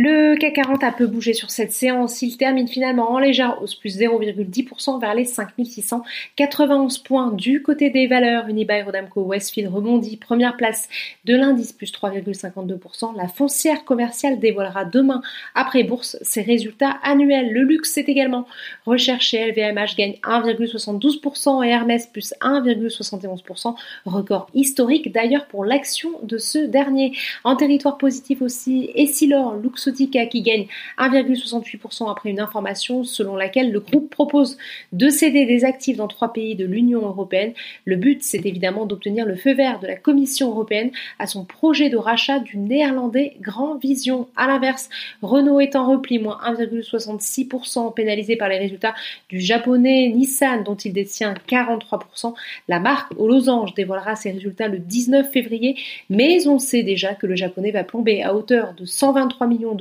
Le CAC 40 a peu bougé sur cette séance. Il termine finalement en légère hausse, plus 0,10% vers les 5691 points. Du côté des valeurs, Unibail Rodamco Westfield rebondit. Première place de l'indice, plus 3,52%. La foncière commerciale dévoilera demain, après bourse, ses résultats annuels. Le luxe est également recherché. LVMH gagne 1,72% et Hermès plus 1,71%. Record historique d'ailleurs pour l'action de ce dernier. En territoire positif aussi, Essilor, Qui gagne 1,68% après une information selon laquelle le groupe propose de céder des actifs dans trois pays de l'Union européenne. Le but, c'est évidemment d'obtenir le feu vert de la Commission européenne à son projet de rachat du néerlandais Grand Vision. À l'inverse, Renault est en repli, moins 1,66%, pénalisé par les résultats du japonais Nissan, dont il détient 43%. La marque aux losanges dévoilera ses résultats le 19 février, mais on sait déjà que le japonais va plomber à hauteur de 123 millions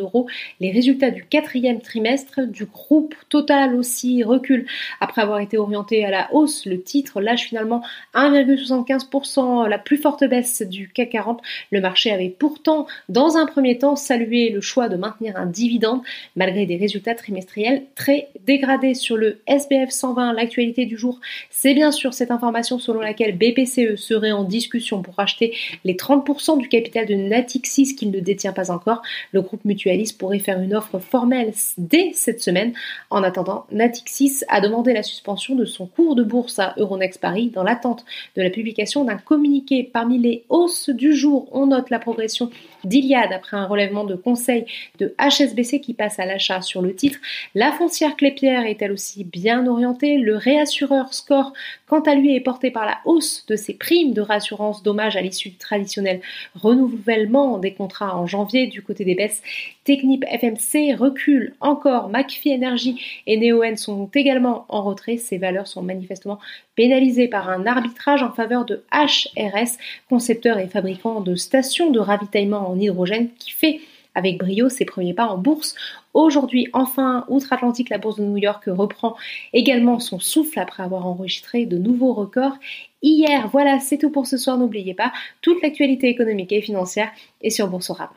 Les résultats du quatrième trimestre du groupe Total aussi reculent. Après avoir été orienté à la hausse, le titre lâche finalement 1,75%, la plus forte baisse du CAC 40. Le marché avait pourtant, dans un premier temps, salué le choix de maintenir un dividende malgré des résultats trimestriels très dégradés. Sur le SBF 120, l'actualité du jour, c'est bien sûr cette information selon laquelle BPCE serait en discussion pour acheter les 30% du capital de Natixis qu'il ne détient pas encore. Le groupe mutuel pourrait faire une offre formelle dès cette semaine. En attendant, Natixis a demandé la suspension de son cours de bourse à Euronext Paris dans l'attente de la publication d'un communiqué. Parmi les hausses du jour, on note la progression d'Iliade après un relèvement de conseil de HSBC qui passe à l'achat sur le titre. La foncière Clépierre est elle aussi bien orientée. Le réassureur Score, quant à lui, est porté par la hausse de ses primes de réassurance dommage à l'issue du traditionnel renouvellement des contrats en janvier du côté des baisses. Technip FMC recule encore. McPhee Energy et Neoen sont également en retrait. Ces valeurs sont manifestement pénalisées par un arbitrage en faveur de HRS, concepteur et fabricant de stations de ravitaillement en hydrogène qui fait avec brio ses premiers pas en bourse. Aujourd'hui, enfin, outre-Atlantique, la bourse de New York reprend également son souffle après avoir enregistré de nouveaux records hier. Voilà, c'est tout pour ce soir. N'oubliez pas, toute l'actualité économique et financière est sur Boursorama.